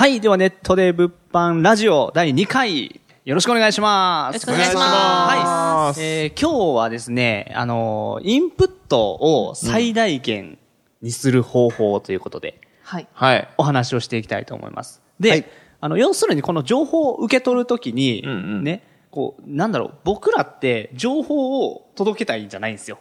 はい。では、ネットで物販ラジオ第2回、よろしくお願いします。よろしくお願いしますはい。えー今日はですね、あのーインプットを最大限にする方法ということで、はいはい。お話をしていきたいと思います。で、はいあの、要するにこの情報を受け取るときに、うんうんね、こう、なんだろう、僕らって情報を届けたいんじゃないんですよ。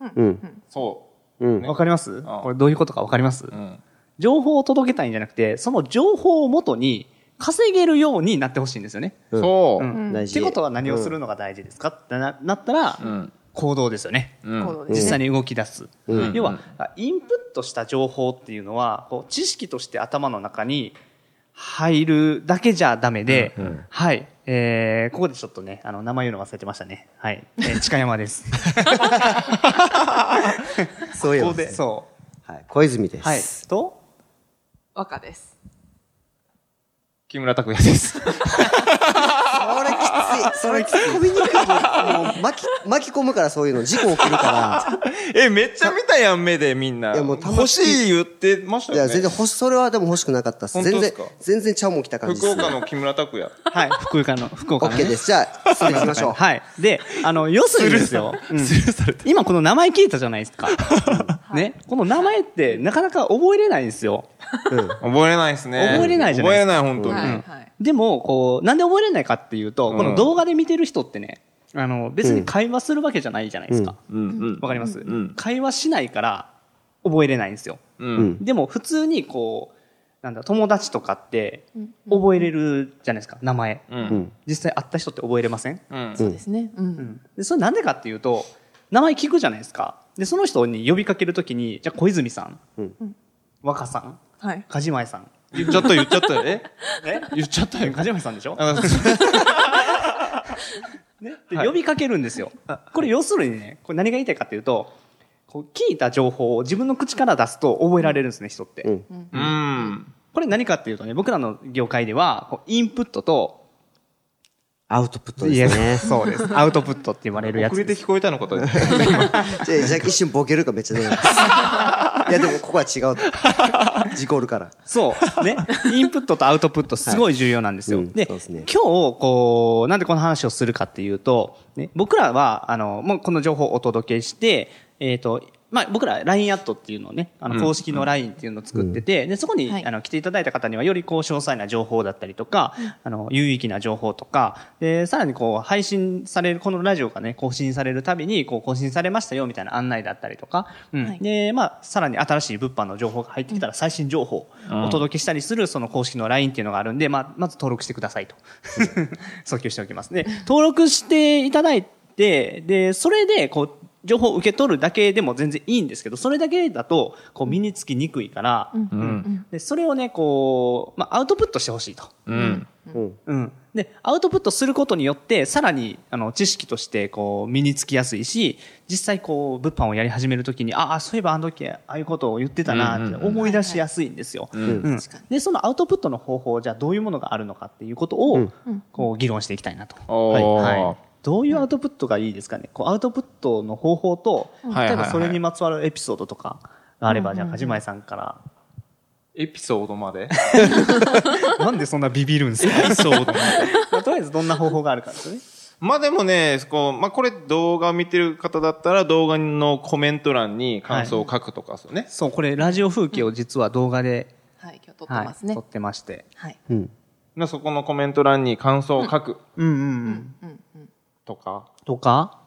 うん。そうん。わかります？これどういうことかわかります、う。うん。情報を届けたいんじゃなくて、その情報をもとに稼げるようになってほしいんですよね。そうう。ん大事ってことは何をするのが大事ですかってななったら、うん。行動ですよね。うん。行動実際に動き出す。うん要は、インプットした情報っていうのは、こう知識として頭の中に入るだけじゃダメで、はい。えー、ここでちょっとね、あの、名前言うの忘れてましたね。はい。えー、近山です。そういうここで、そはい。小泉でう。はい。す。と、若です木村拓哉です。それきつい。それ突っ込みにくい。もう巻き、巻き込むからそういうの。事故起きるか え、めっちゃ見たやん、目でみんな。いやもう欲しい言ってましたら。いや、よね。全然欲し、それはでも欲しくなかったっす。全然全然ちゃうもん来た感じです。福岡の木村拓哉。はい。福岡の、福岡の、ね。OK です。じゃあ、失礼しましょう。はい。で、あの、要するにですよ。うん今この名前聞いたじゃないですか。ね。この名前ってなかなか覚えれないんですよ。覚えれないですね。覚えれないじゃないですか覚えれない、本当に。はいはいでも、こう、なんで覚えれないかっていうと、うんこの動画で見てる人ってね、あの、別に会話するわけじゃないじゃないですか。うん、うん。わかります、ん。会話しないから覚えれないんですよ。でも、普通にこう、なんだ、友達とかって覚えれるじゃないですか、名前。実際会った人って覚えれません？うん。うん。ですね。うん。で、それなんでかっていうと、名前聞くじゃないですか。で、その人に呼びかけるときに、じゃあ小泉さん、うん。若さん、はい。梶前さん。言っちゃった、言っちゃったよ。え？え？言っちゃったよ。梶前さんでしょ？あね、呼びかけるんですよ。これ要するにね、これ何が言いたいかっていうと、こう聞いた情報を自分の口から出すと覚えられるんですね、人って。うん。うん。これ何かっていうとね、僕らの業界では、こうインプットと、アウトプットですね。そうです。アウトプットって言われるやつ。遅れて聞こえたのかと。じゃあ、じゃあ一瞬ボケるかめっちゃ出ます。いや、でもここは違うと。事故るから。そう。ね。インプットとアウトプットすごい重要なんですよ。はいうんでね今日、こう、なんでこの話をするかっていうと、ね、僕らは、あの、もうこの情報をお届けして、えっ、と、まあ、僕ら LINE アットっていうのをね、あの、公式の LINE っていうのを作ってて、で、そこに、はい。あの、来ていただいた方にはよりこう、詳細な情報だったりとか、あの、有益な情報とか、で、さらにこう、配信される、このラジオがね、更新されるたびに、こう、更新されましたよ、みたいな案内だったりとか、うん。はい。で、まあ、さらに新しい物販の情報が入ってきたら、最新情報をお届けしたりする、その公式の LINE っていうのがあるんで、まあ、まず登録してくださいと。訴求しておきます。で、登録していただいて、で、それで、こう、情報を受け取るだけでも全然いいんですけど、それだけだと、こう、身につきにくいから、うん。で、それをね、こう、まあ、アウトプットしてほしいと。うん。うん。うん。で、アウトプットすることによって、さらに、あの、知識として、こう、身につきやすいし、実際、こう、物販をやり始めるときに、ああ、そういえばあの時、ああいうことを言ってたな、って思い出しやすいんですよ。うん。うんで、そのアウトプットの方法、じゃあどういうものがあるのかっていうことを、こう、議論していきたいなと。はい。はい。どういうアウトプットがいいですかね？こう、アウトプットの方法と、はい例えばそれにまつわるエピソードとかがあれば、じゃあ、かじまえさんから。エピソードまで？なんでそんなビビるんですか？エピソード まあとりあえずどんな方法があるかですね。まあでもね、こう、まあこれ動画を見てる方だったら動画のコメント欄に感想を書くとかですよね。そう、これ、ラジオ風景を実は動画で、はい今日撮ってはい、ますね撮ってまして。はいうん。まあそこのコメント欄に感想を書くうんうんうん。うんうんとか？とか、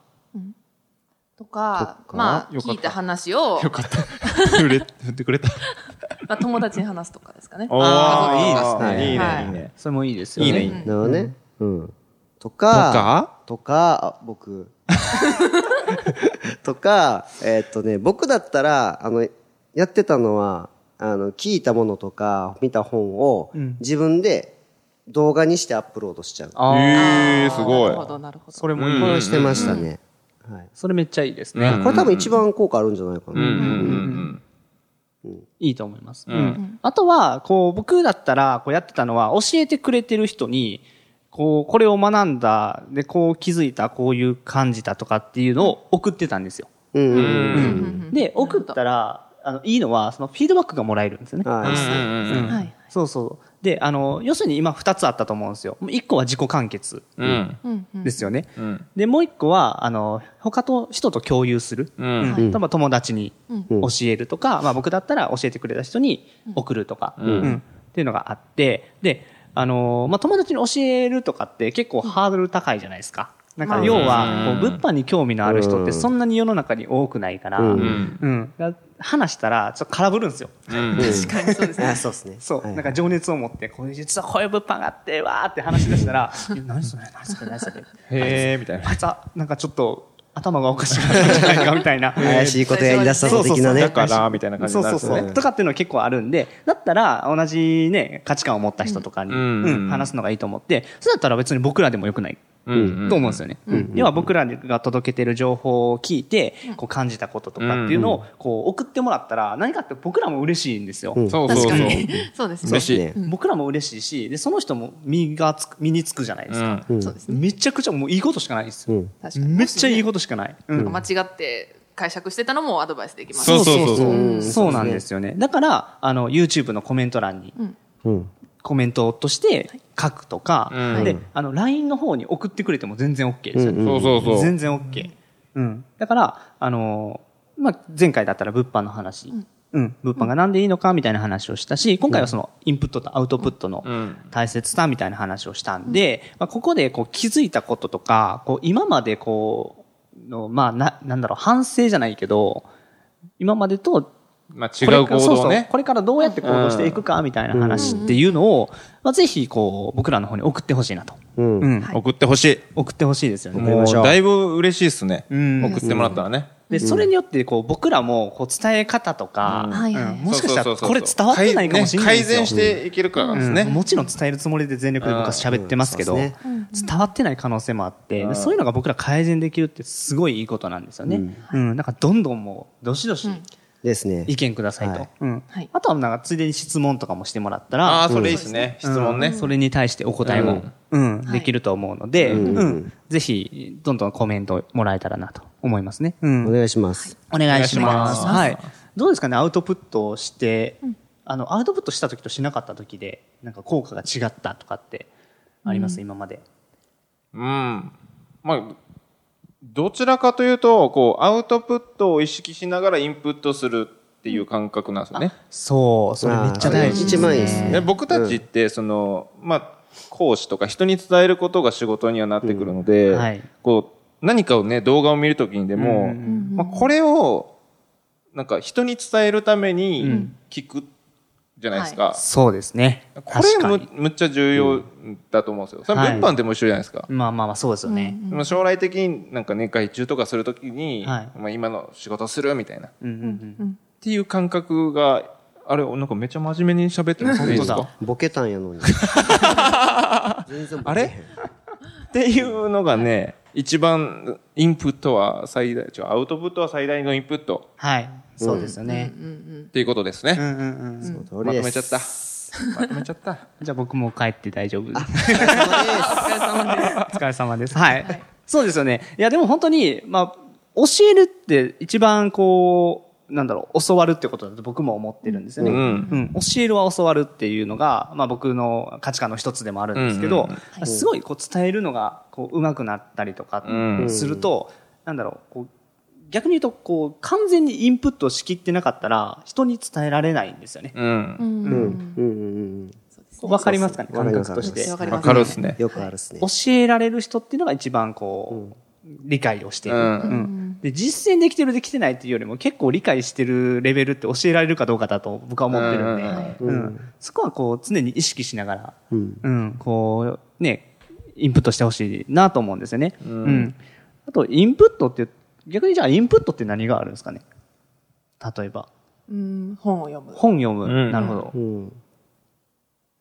とかとか？まあ聞いた話をよかった。振れ、振ってくれた。まあ友達に話すとかですかねおあーいいですねいいはいね、いいね。それもいいですよね。いいねいいなるほどね。うん。ととか、か？とか、あ僕。とか、えーっとね、僕だったら、あの、やってたのは、あの、聞いたものとか、見た本をうん、自分で動画にしてアップロードしちゃう。ええすごい。なるほど、なるほど。それもいい、うんこれしてましたね。はい。それめっちゃいいですね。うん。これ多分一番効果あるんじゃないかな。うんうんうんいいと思います。うん。うん。あとは、こう、僕だったら、こうやってたのは、教えてくれてる人に、こう、これを学ん。だ、で、こう気づいた、こういう感じたとかっていうのを送ってたん。ですよ。うん。うん。で、送ったら、あの、いいのは、そのフィードバックがもらえるん。ですよね。はい。そうそう。で、あの、要するに今二つあったと思うんですよ。一個は自己完結うん。うんうん。ですよね。うん。で、もう一個は、あの、他と人と共有する。ううん。ん例えば友達にうん。教えるとか、まあ僕だったら教えてくれた人に送るとか、うん。うん。っていうのがあって、で、あのーまあ友達に教えるとかって結構ハードル高いじゃないですか。なんか要は、こう物販に興味のある人ってそんなに世の中に多くないから、ううん。ん。だから話したら、ちょっと空振るんですよ。うん 確かにそうですね。あ、そうですね。そう、はいなんか情熱を持って、これ実はこういう物販があって、わーって話し出したら、何それ、何それ、何それ。へえみたいなあいつは、なんかちょっと、頭がおかしくなったんじゃないか、みたいな。怪しいことやり出したぞ的なねだ。からみたいな感じそうそうそう。とかっていうのは結構あるんで、だったら同じね、価値観を持った人とかに、ううんん話すのがいいと思って、それだったら別に僕らでもよくない。うんと思うんですよね。要は僕らが届けてる情報を聞いて、こう感じたこととかっていうのをこう送ってもらったら、何かって僕らも嬉しいんですよ。うんそう そうですね。嬉しいね僕らも嬉しいし、で、その人も身がつく、身につくじゃないですか。そうですね。めちゃくちゃもういいことしかないです。確かに。めっちゃいいこことしかない。間違って解釈してたのもアドバイスできます。そうそうそうそううんそうなんですよね。だから、あの、YouTube のコメント欄に、うん。コメントとして書くとか、うん。で、あの、LINE の方に送ってくれても全然 OK ですよね。うん。そうそうそう。全然 OK。うん。だから、あのーまあ、前回だったら物販の話、うん、物販がなんでいいのかみたいな話をしたし、今回はそのインプットとアウトプットのうん。大切さみたいな話をしたんで、まあ、ここでこう気づいたこととか、こう今までこう、の、まあ、な、なんだろう、反省じゃないけど、今までとまあ違う行動をそうそう。ねこれからどうやって行動していくかみたいな話っていうのを、まあ、ぜひこう僕らの方に送ってほしいなと、うん。うん。はい。送ってほしい。送ってほしいですよね。もう送りましょうだいぶ嬉しいっすね。ん。送ってもらったらね。でそれによってこう僕らもこう伝え方とか、もしかしたらこれ伝わってないかもしれない改善ですよ。していけるからですうん。ねもちろん伝えるつもりで全力で僕は喋ってますけど、伝わってない可能性もあって、うん。そういうのが僕ら改善できるってすごいいいことなんですよね。うん。なんかどんどんもう、どしどしですね。意見くださいと。はい。うん。はい。あとはなんかついでに質問とかもしてもらったら、ああそれいいっすね。質問ね。うん。それに対してお答えも、うん。できると思うので、うん。うん。ぜひ、どんどんコメントもらえたらなと思いますね。うん。お願いします。お願いします。お願はい。どうですかね、アウトプットをして、あの、アウトプットした時としなかった時で、なんか効果が違ったとかってあります、今まで。うん。まあどちらかというとこうアウトプットを意識しながらインプットするっていう感覚なんですよね。そう、それめっちゃ大事。あーそれ一番いいですね。で僕たちってその、まあ講師とか人に伝えることが仕事にはなってくるので、うん。はい。こう何かをね動画を見るときにでも、うんまあ、これをなんか人に伝えるためうにん。聞くじゃないですか、そうですね。これ確かに。むむっちゃ重要だと思うんですよ、それはい。物販でも一緒じゃないですか、まあまあまあ、そうですよね。でも将来的になんかね外注とかするときに、はい。まあ、今の仕事するみたいな。っうんうんうん。ていう感覚があれなんかめっちゃ真面目に喋ってますねボケたんやのに。全然ボケへん。あれ？っていうのがね、一番インプットは最大、違う、アウトプットは最大のインプットはい。そうですよね。っていうことですね。うんうんうん。その通まりですとめちゃった。まとめちゃった。じゃあ僕も帰って大丈夫です。お疲れ様です。お疲れ様です。はい。そうですよね。いや、でも本当に、まあ、教えるって一番こう、なんだろう、教わるってことだと僕も思ってるんですよね。うんうん教えるは教わるっていうのが、まあ僕の価値観の一つでもあるんですけど、うんすごいこう伝えるのが、こう、上手くなったりとかうんすると、なんだろう、こう、逆に言うと、こう、完全にインプットしきってなかったら、人に伝えられないんですよね。うん。うんうん。うんうんうんわかりますかね感覚として。わわかるっすねうん。。よくあるっすね。教えられる人っていうのが一番こう、理解をしている、うん。うん。で実践できてるできてないっていうよりも結構理解してるレベルって教えられるかどうかだと僕は思ってるんで、うんうんそこはこう常に意識しながら、うん。うん、こうねインプットしてほしいなと思うんですよね、うん。あとインプットって逆にじゃあインプットって何があるんですかね？例えば。うん、本を読む。本読む。うん。なるほど。う。ん。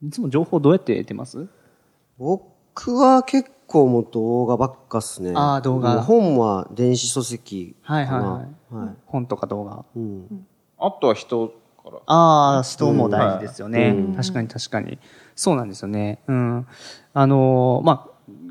いつも情報どうやって得てます？僕は結構もう動画ばっかっすね。あー動画本は電子書籍かな。はいはいはいはい。本とか動画。うん。あとは人から。ああ、人も大事ですよね。うん確かに確かに。そうなんですよね。うん。あのーま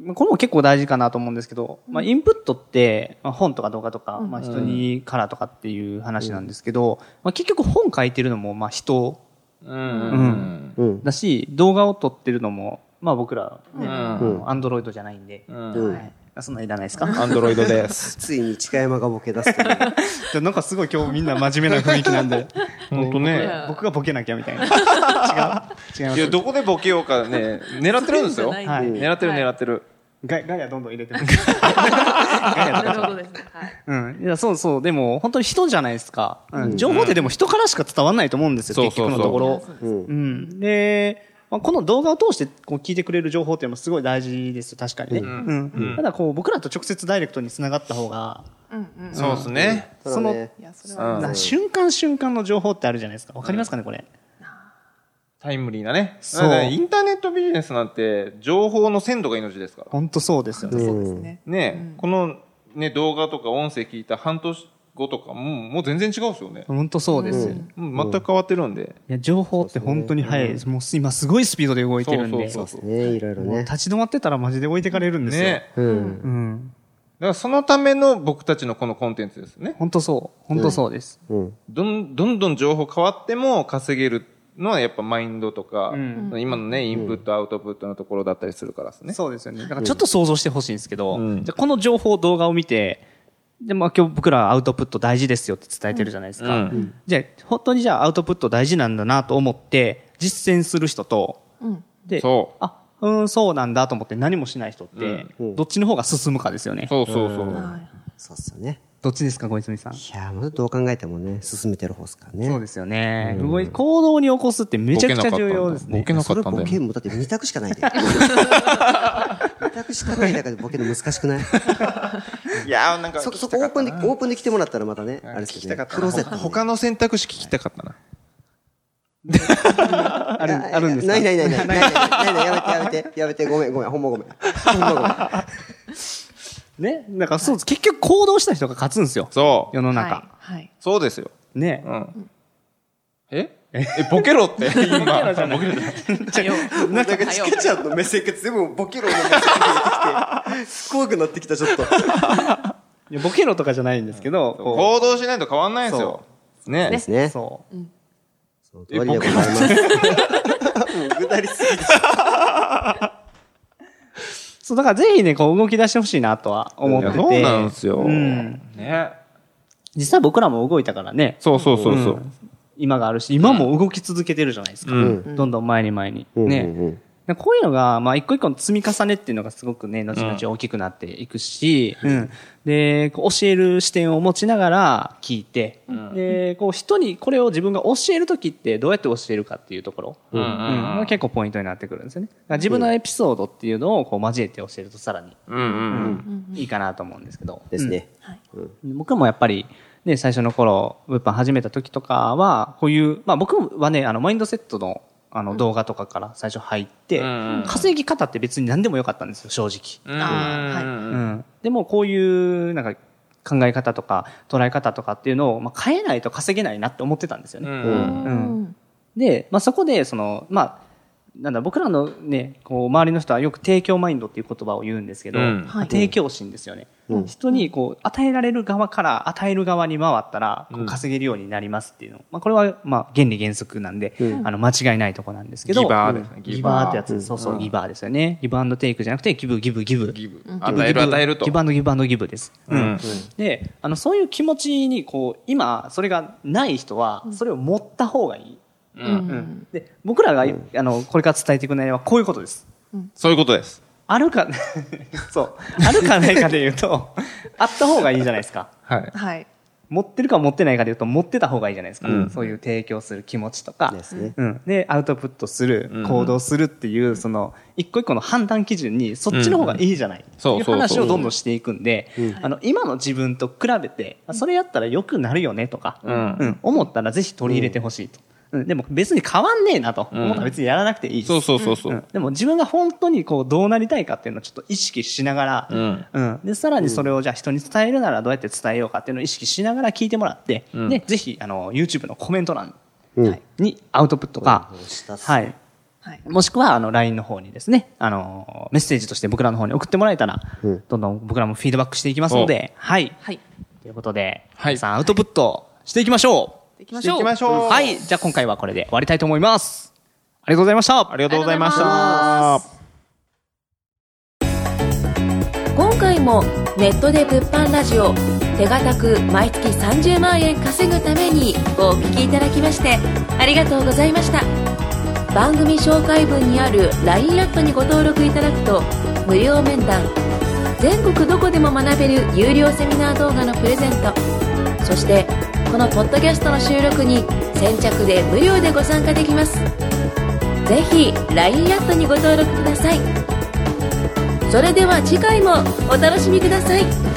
あ、これも結構大事かなと思うんですけど、まあ、インプットって、まあ、本とか動画とか、まあ、人にからとかっていう話なんですけど、まあ、結局本書いてるのも、まあ、人うん。うん。うん。だし、動画を撮ってるのも、まあ、僕ら、ね、うんアンドロイドじゃないんで、はい。あそんなんいらないですかアンドロイドです。ついに近山がボケ出すという。じゃあなんかすごい今日みんな真面目な雰囲気なんで。ほんとね。僕がボケなきゃみたいな。違う違いますいや、どこでボケようかね、狙ってるんですよ。はいはい狙ってる狙ってる。ガイガイアどんどん入れてます。ガなるほどですね。はい。うん。いや、そうそう。でも、本当に人じゃないですか。うん。情報ってでも人からしか伝わらないと思うんですよ、そう結局のところ。うん。うん。で、まあ、この動画を通してこう聞いてくれる情報っていうのもすごい大事ですよ、確かにね。うん。ただ、こう、僕らと直接ダイレクトに繋がった方が、うんうん。そうですね。それは。うんな瞬間瞬間の情報ってあるじゃないですか。わかりますかね、これ。タイムリーなね。そうインターネットビジネスなんて、情報の鮮度が命ですから。本当そうですよね。そうですね。ね、このね、動画とか音声聞いた半年後とかも、もう全然違うですよね。本当そうです。いうん全く変わってるんで。や、情報って本当に早いです。もう今すごいスピードで動いてるんで。そうそうそうねいろいろね。もう立ち止まってたらマジで置いてかれるんですよ。ね。うん。うん。だからそのための僕たちのこのコンテンツですね。本当そう。本当そうです。うん。どんどんどん情報変わっても稼げるのはやっぱマインドとか、ん今のね、インプット、アウトプットのところだったりするからですね。そうですよね。だからちょっと想像してほしいんですけど、うんじゃあこの情報、動画を見て、で、まあ今日僕らアウトプット大事ですよって伝えてるじゃないですか。うんじゃあ、本当にじゃあアウトプット大事なんだなと思って、実践する人と、うん。で、そうあ、うん、そうなんだと思って何もしない人って、うんどっちの方が進むかですよね。そうそうそう。はい。そうっすよね。どっちですか、小泉さん？いやー、まずどう考えてもね、進めてる方っすからね。そうですよね。動い行動に起こすってめちゃくちゃ重要ですねボ。ケなかそれったんだよ。ボケもだって2択しかないで。2択しかない中でボケるの難しくない？いやーなんかそ、そこオープンで、オープンで来てもらったらまたね、あれですけどね。クローゼット、ね。他の選択肢聞きたかったな。ある、あるんですか？ないないないない。ないないないない。やめてやめて。やめて。ごめんごめん。ほんまごめん。ほんまごめん。ね。だからそうです。結局行動した人が勝つんですよ。そう。世のはい中。。はい。そうですよ。ね。うん。え？え、ボケろって 今。ボケろじゃない。なんか、チカちゃんの目線が全部ボケろの目線が出てきて、怖くなってきた、ちょっと。いやボケろとかじゃないんですけど、こ行動しないと変わんないんですよ。ねうですね。そう。その通りでございます。もう、ぐだりすぎて。そう、だからぜひね、こう動き出してほしいなとは思ってて。いやそうなんですよ。うん。ね。実際僕らも動いたからね。そうそうそうそう。今があるし、今も動き続けてるじゃないですか。うんどんどん前に前に。うんね。うんうんでこういうのが、まあ、一個一個の積み重ねっていうのがすごくね、後々大きくなっていくし、うん。で、教える視点を持ちながら聞いて、で、こう人にこれを自分が教えるときってどうやって教えるかっていうところ、うんうんが結構ポイントになってくるんですよね。自分のエピソードっていうのをこう交えて教えるとさらに、うんうん。いいかなと思うんですけど。ですね。うん僕もやっぱり、ね、最初の頃、物販始めた時とかは、こういう、まあ僕はね、あの、マインドセットの、あの、動画とかから最初入って、うんうん稼ぎ方って別に何でもよかったんですよ、正直。うん。あーうん。でもこういう、なんか、考え方とか、捉え方とかっていうのを、まあ、変えないと稼げないなって思ってたんですよね。うん。うんで、まあ、そこで、その、まあ、なんだ、僕らのね、こう、周りの人はよく提供マインドっていう言葉を言うんですけど、うんまあ提供心ですよね。人に、こう、与えられる側から与える側に回ったら、こう稼げるようになりますっていうの。まあ、これは、まあ、原理原則なんで、あの、間違いないとこなんですけど、ギバーですねうんギギバーってやつ、そうそう、ギバーですよね。ギブアンドテイクじゃなくて、ギブ、ギブ、ギブ。ギブ。ギブ与える与えると。ギブアンドギブアンドギブです。うん。で、あの、そういう気持ちに、こう、今、それがない人は、それを持った方がいい。うん。うんで、僕らが、あの、これから伝えていく内容はこういうことです。そういうことです。あるか、そう。あるかないかで言うと、あった方がいいじゃないですか。はい。はい。持ってるか持ってないかでいうと持ってた方がいいじゃないですか、うん。そういう提供する気持ちとか、ですね。うん、でアウトプットするうん。行動するっていう、その一個一個の判断基準にそっちの方がいいじゃない、そういう話をどんどんしていくんで、あの今の自分と比べてあそれやったら良くなるよねとか、うん。思ったらぜひ取り入れてほしいと、うん。でも別に変わんねえなと。思ったら別にやらなくていいし。そうそうそうそう。うん。でも自分が本当にこうどうなりたいかっていうのをちょっと意識しながら、うん。うん。でさらにそれをじゃあ人に伝えるならどうやって伝えようかっていうのを意識しながら聞いてもらって、うん。でぜひあの YouTube のコメント欄うん。にアウトプットか、したっすはい、はい。もしくはあの LINE の方にですね、あのメッセージとして僕らの方に送ってもらえたら、うん。どんどん僕らもフィードバックしていきますので、はい。はい。ということで、はい。皆さんアウトプットしていきましょう。行きましょう。行きましょう。はい。じゃあ今回はこれで終わりたいと思います。ありがとうございました。ありがとうございました。今回もネットで物販ラジオ手堅く毎月30万円稼ぐためにお聞きいただきましてありがとうございました番組紹介文にある LINE アットにご登録いただくと無料面談全国どこでも学べる有料セミナー動画のプレゼントそしてこのポッドキャストの収録に先着で無料でご参加できます。ぜひ LINE アットにご登録ください。それでは次回もお楽しみください。